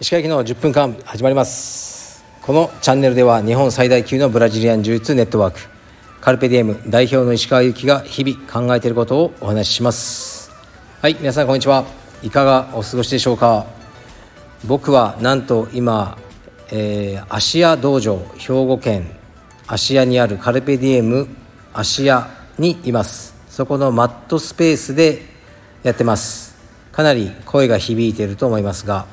石川行きの10分間始まります。このチャンネルでは日本最大級のブラジリアン柔術ネットワーク。カルペディエム代表の石川由紀が日々考えていることをお話しします。はい皆さんこんにちは。いかがお過ごしでしょうか。僕はなんと今、えー、芦屋道場兵庫県芦屋にあるカルペディエム芦屋にいます。そこのマットスペースでやってます。かなり声が響いていると思いますが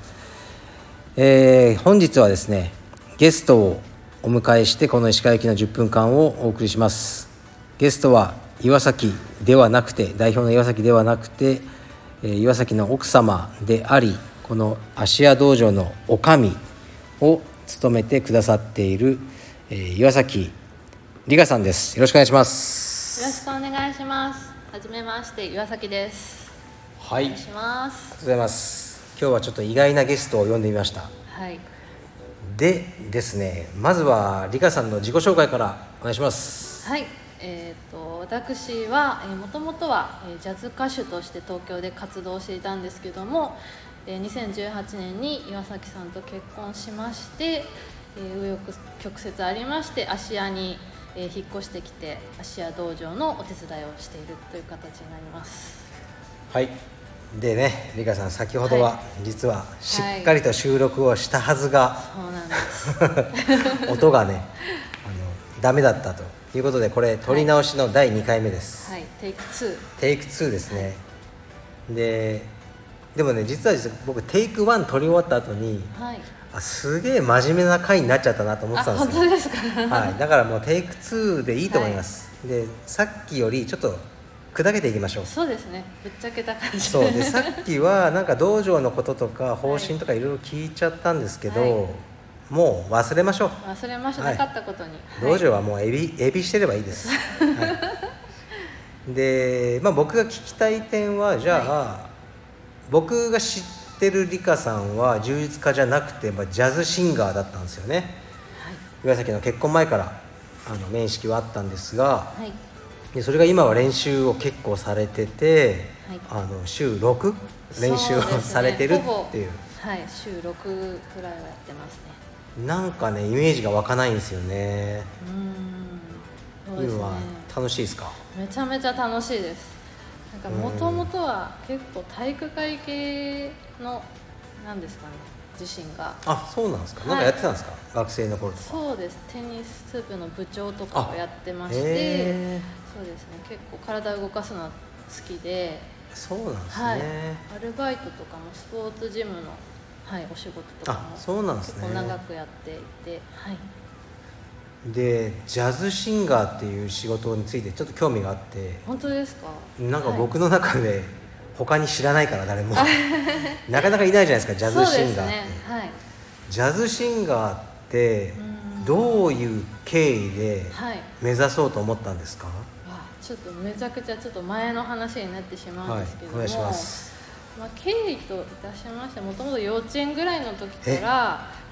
えー、本日はですねゲストをお迎えしてこの石川行きの10分間をお送りします。ゲストは岩崎ではなくて代表の岩崎ではなくて、えー、岩崎の奥様でありこの芦屋道場の女将を務めてくださっている、えー、岩崎里香さんです。よろしくお願いします。よろしくお願いします。はじめまして岩崎です。はい。お願いします。ありがとうございます。今日はちょっと意外なゲストを呼んでみました。はい。でですねまずは理香さんの自己紹介からお願いします。はい。えーと、私はもともとは、えー、ジャズ歌手として東京で活動していたんですけども、えー、2018年に岩崎さんと結婚しまして紆余、えー、曲折ありまして芦屋に、えー、引っ越してきて芦屋道場のお手伝いをしているという形になります。はい。でねリカさん先ほどは実はしっかりと収録をしたはずが、そうなんです。音がねあのダメだったということでこれ撮り直しの第2回目です。はい、テイク2テイク2ですね、ででもね実は僕テイク1撮り終わった後にはい。あすげえ真面目な回になっちゃったなと思ってたんですよ。本当ですか？はい、だからもうテイク2でいいと思います、でさっきよりちょっと砕けていきましょう。そうですね。ぶっちゃけた感じ。そう。でさっきはなんか道場のこととか方針とかいろいろ聞いちゃったんですけど、はい。もう忘れましょう。忘れました、はいなかったことに。道場はもうエビエビしてればいいです、はい、で、まあ、僕が聞きたい点はじゃあ、僕が知ってるリカさんは柔術家じゃなくて、まあ、ジャズシンガーだったんですよね。岩崎の結婚前からあの面識はあったんですがはい、はいでそれが今は練習を結構されてて、はい。あの週6練習をね。されてるっていう。はい週6くらいはやってますね。なんかねイメージが湧かないんですよね。うーん。そうね。今は楽しいですか？めちゃめちゃ楽しいですなんかもともとは結構体育会系のなんですかね自身が。あそうなんですか、はい。なんかやってたんですか？学生の頃とか。そうです。テニス部の部長とかをやってましてへそうですね。結構体を動かすのは好きで。ーそうなんですね、はい、アルバイトとかもスポーツジムの、はい、お仕事とかもあそうなんですね。結構長くやっていて、はい、でジャズシンガーっていう仕事についてちょっと興味があって。本当ですか？なんかはい。僕の中で他に知らないから誰も。なかなかいないじゃないですかジャズシンガーって、そうですね。はい。ジャズシンガーってうん。どういう経緯ではい。目指そうと思ったんですか？あちょっとめちゃくちゃちょっと前の話になってしまうんですけども、はいお願いしますまあ、経緯といたしましてもともと幼稚園ぐらいの時から、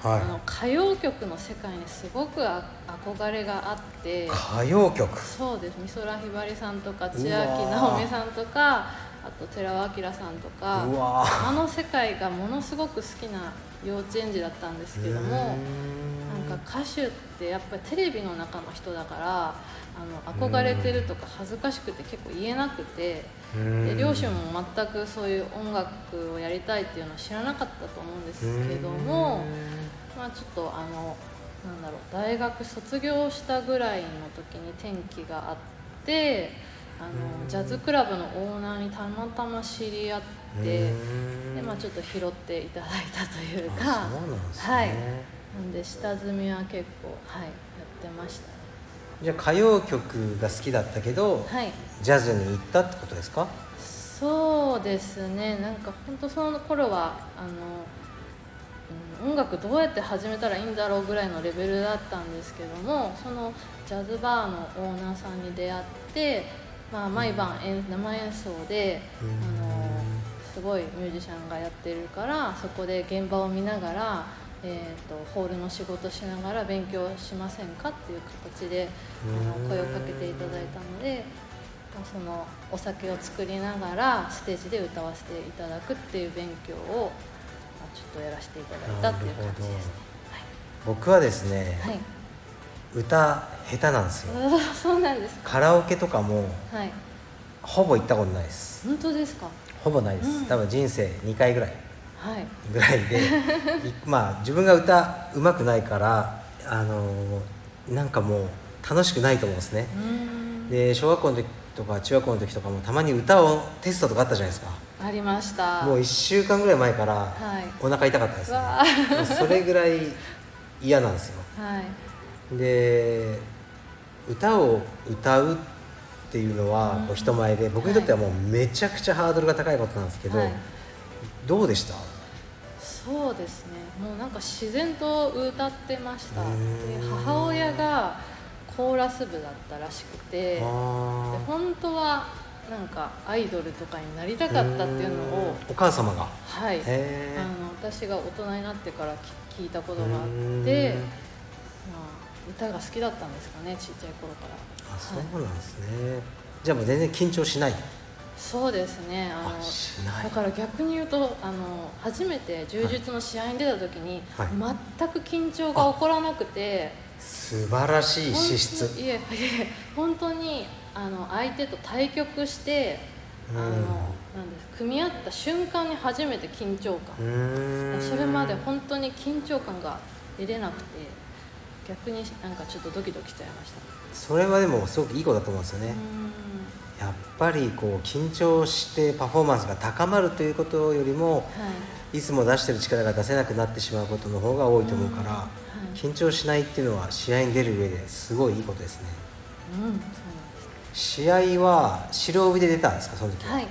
はい。あの歌謡曲の世界にすごくあ憧れがあって歌謡曲？そうです。美空ひばりさんとか千秋ー直美さんとかあと寺尾明さんとかうわー。あの世界がものすごく好きな幼稚園児だったんですけどもなんか歌手ってやっぱりテレビの中の人だからあの憧れてるとか恥ずかしくて結構言えなくてで両親も全くそういう音楽をやりたいっていうのは知らなかったと思うんですけどもまあちょっとあのなんだろう大学卒業したぐらいの時に転機があってあのジャズクラブのオーナーにたまたま知り合ってで、まあ、ちょっと拾っていただいたというかあそうなんですね。はい。なんで下積みは結構はいやってましたねじゃあ歌謡曲が好きだったけど、はい。ジャズに行ったってことですか？そうですね。なんか本当その頃はあの、うん、音楽どうやって始めたらいいんだろうぐらいのレベルだったんですけどもそのジャズバーのオーナーさんに出会って、まあ、毎晩演生演奏で、あのすごいミュージシャンがやってるからそこで現場を見ながら、えー、とホールの仕事しながら勉強しませんかっていう形であの声をかけていただいたのでそのお酒を作りながらステージで歌わせていただくっていう勉強をまあちょっとやらせていただいたっていう感じですね。僕はですね、はい、歌下手なんですよ。はい、そうなんですか。カラオケとかもはい。ほぼ行ったことないです。本当ですか。ほぼないです、うん。多分人生2回ぐらいはいぐらいでいまあ自分が歌うまくないからあのーなんかもう楽しくないと思うんですね。で小学校の時とか中学校の時とかもたまに歌をテストとかあったじゃないですか。ありました。もう1週間ぐらい前からはい。お腹痛かったですね、わもうそれぐらい嫌なんですよ。はい。で歌を歌うっていうのはこう人前で僕にとってはもうめちゃくちゃハードルが高いことなんですけど、はい。どうでした？そうですね。もうなんか自然と歌ってました。で母親がコーラス部だったらしくてであ本当はなんかアイドルとかになりたかったっていうのをお母様が？はい。へあの私が大人になってからき聞いたことがあって、まあ、歌が好きだったんですかねちっちゃい頃から。あそうはいなんですね、じゃあもう全然緊張しない？そうですね。あのだから逆に言うとあの初めて柔術の試合に出た時に、はい。全く緊張が起こらなくて素晴らしい資質。いえいえ本当にあの相手と対局してあのうんなんです組み合った瞬間に初めて緊張う感、それまで本当に緊張感が出れなくて逆になんかちょっとドキドキしちゃいました。それはでもすごくいいことだと思うんですよね、うやっぱりこう緊張してパフォーマンスが高まるということよりもはい。いつも出してる力が出せなくなってしまうことの方が多いと思うから、うんはい。緊張しないっていうのは試合に出る上ですごいいいことですね。うん試合は白帯で出たんですかその時ですはい。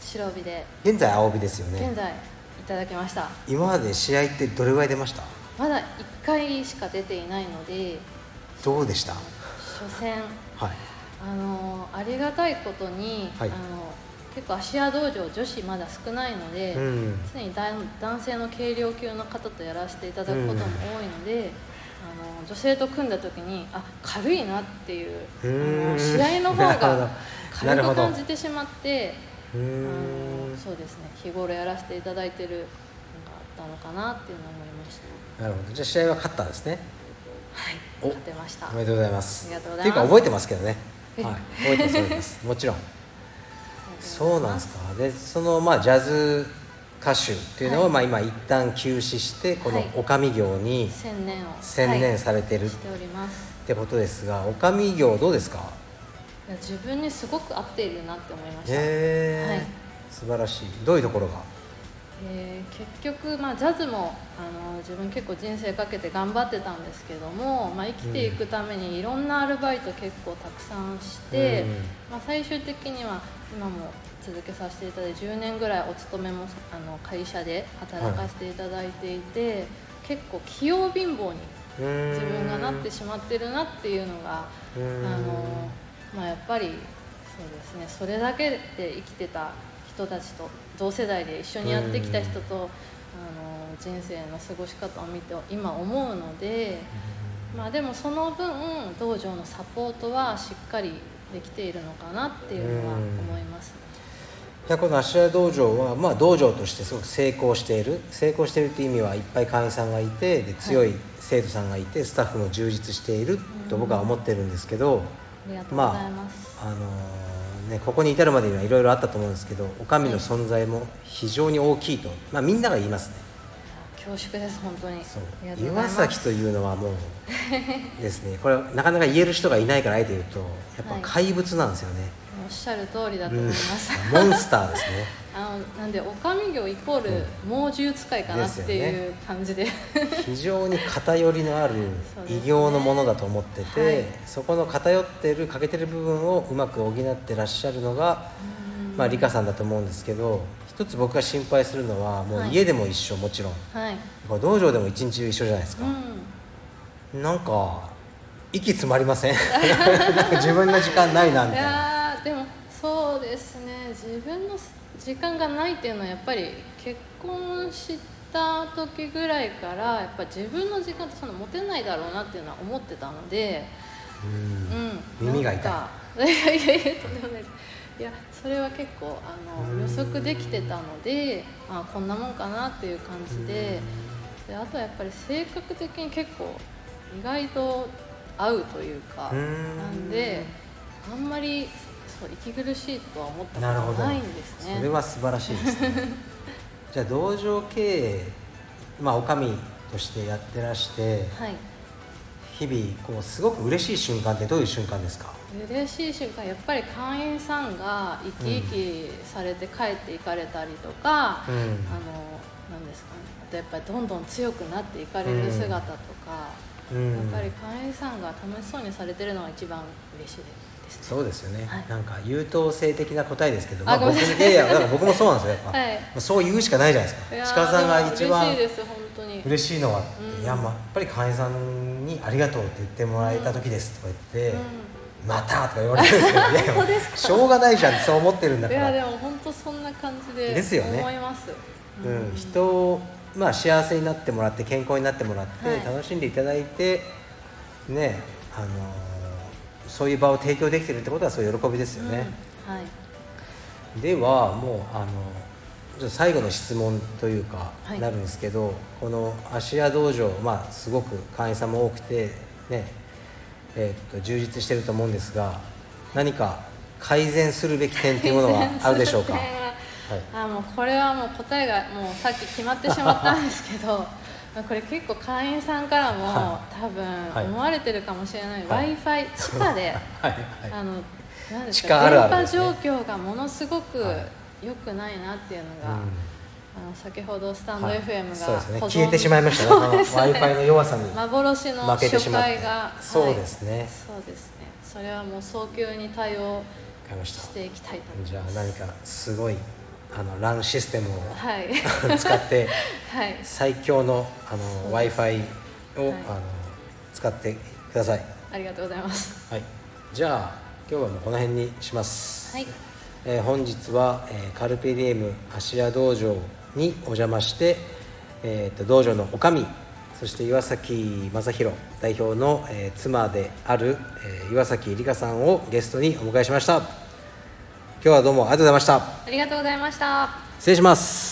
白帯で。現在青帯ですよね。現在いただきました。今まで試合ってどれぐらい出ました？まだ1回しか出ていないので。どうでした？初戦。はいあのありがたいことに、はい。あの結構芦屋道場女子まだ少ないので、うん。常に男男性の軽量級の方とやらせていただくことも多いので、あの女性と組んだ時にあ軽いなっていうあの試合の方が な軽く感じてしまってあん。のそうですね。日頃やらせていただいてるのがあったのかなっていうのを思いました。なるほど。じゃあ試合は勝ったんですね。はい。お。勝てました。おめでとうございます。ありがとうございます。っていうか覚えてますけどね。えはい。覚えてます覚えてます。もちろん。そうなんですか。でそのまあジャズ歌手っていうのを、はい。まあ今一旦休止してこのはい。お上業に専念を専念されてる。しております。てことですが、お上業どうですか？いや自分にすごく合っているなって思いました、へえ、はい。素晴らしい。どういうところが？えー結局、まあ、ジャズもあの自分結構人生かけて頑張ってたんですけども、まあ、生きていくためにいろんなアルバイト結構たくさんして、うんまあ、最終的には今も続けさせていただいて10年ぐらいお勤めもあの会社で働かせていただいていて、結構器用貧乏に自分がなってしまってるなっていうのがあの、まあ、やっぱりそうですねそれだけで生きてた人たちと同世代で一緒にやってきた人とあの人生の過ごし方を見て今思うので、まあ、でもその分道場のサポートはしっかりできているのかなっていうのは思います。いやこの芦屋道場は、まあ、道場としてすごく成功している。成功しているっていう意味はいっぱい会員さんがいてで強い生徒さんがいてスタッフも充実していると僕は思ってるんですけど、ありがとうございます。あのーね、ここに至るまでにはいろいろあったと思うんですけどお上の存在も非常に大きいと、まあ、みんなが言いますね。恐縮です本当に。岩崎というのはもうですね。これなかなか言える人がいないからあえて言うとやっぱ怪物なんですよね、おっしゃる通りだとうん思います。モンスターですね。あのなんでお上業イコール猛獣使いかなっていう感じで。非常に偏りのある異形のものだと思っててはい。そこの偏ってる欠けてる部分をうまく補ってらっしゃるのが、まあ、理香さんだと思うんですけど一つ僕が心配するのはもうはい家でも一緒もちろん、はい、道場でも一日中一緒じゃないですか、うなんか息詰まりません？自分の時間ないなみん、いたいなですね。自分の時間がないっていうのはやっぱり結婚した時ぐらいからやっぱ自分の時間ってその持てないだろうなっていうのは思ってたので、うん。うん、耳が痛い。いやいやいやとんでもないです。いやそれは結構あの予測できてたので、まあ、こんなもんかなっていう感じで。であとはやっぱり性格的に結構意外と合うというかうん。なんであんまり息苦しいとは思ったことはないんですね。それは素晴らしいですね。じゃあ道場経営まあお上としてやってらしてはい。日々こうすごく嬉しい瞬間ってどういう瞬間ですか？嬉しい瞬間やっぱり会員さんが生き生きされて帰っていかれたりとか、うん。あのなんですかね。あとやっぱりどんどん強くなっていかれる姿とか、うん。やっぱり会員さんが楽しそうにされてるのが一番嬉しいですそうですよね、はい。なんか優等生的な答えですけど、まあ、僕い。いやいやだから僕もそうなんですよやっぱ、はい。まあそう言うしかないじゃないですか。鹿さんが一番嬉しいです本当に。嬉しいのは、うん。いやまあやっぱり会員さんに「ありがとう」って言ってもらえた時ですとか言って「また」とか言われるんですけど いやしょうがないじゃんってそう思ってるんだいから。やでも本当そんな感じでですよね。思います。うん、人を、まあ、幸せになってもらって健康になってもらって、はい。楽しんでいただいてねあのーそういう場を提供できてるってことはそういう喜びですよね、うんはい。ではもうあの最後の質問というか、はい。なるんですけどこの芦屋道場、まあ、すごく会員さんも多くてねえーっと充実してると思うんですが何か改善するべき点っていうものはあるでしょうか、はい、あもうこれはもう答えがもうさっき決まってしまったんですけどまあこれ結構会員さんからもは多分はい。思われてるかもしれない、はい。w i f i 地下で はい。あのなんです地か電波状況がものすごくは良くないなっていうのが、うん。あの先ほどスタンドはい。FM がそうですね。消えてしまいましたね。w i f i の弱さに幻の負けてし初回がそうですね。はいそうですね。それはもう早急に対応していきたいと思います。じゃあ何かすごいあの LAN システムをはい。使って はい。最強のあの w i f i を、はい。あの使ってください、ありがとうございます。はい、じゃあ今日はもうこの辺にします、はい。えー本日は、えーカルペディエム芦屋道場にお邪魔して、えーと道場の女将そして岩崎正弘代表の、えー妻である、えー岩崎里香さんをゲストにお迎えしました今日はどうもありがとうございました。ありがとうございました。失礼します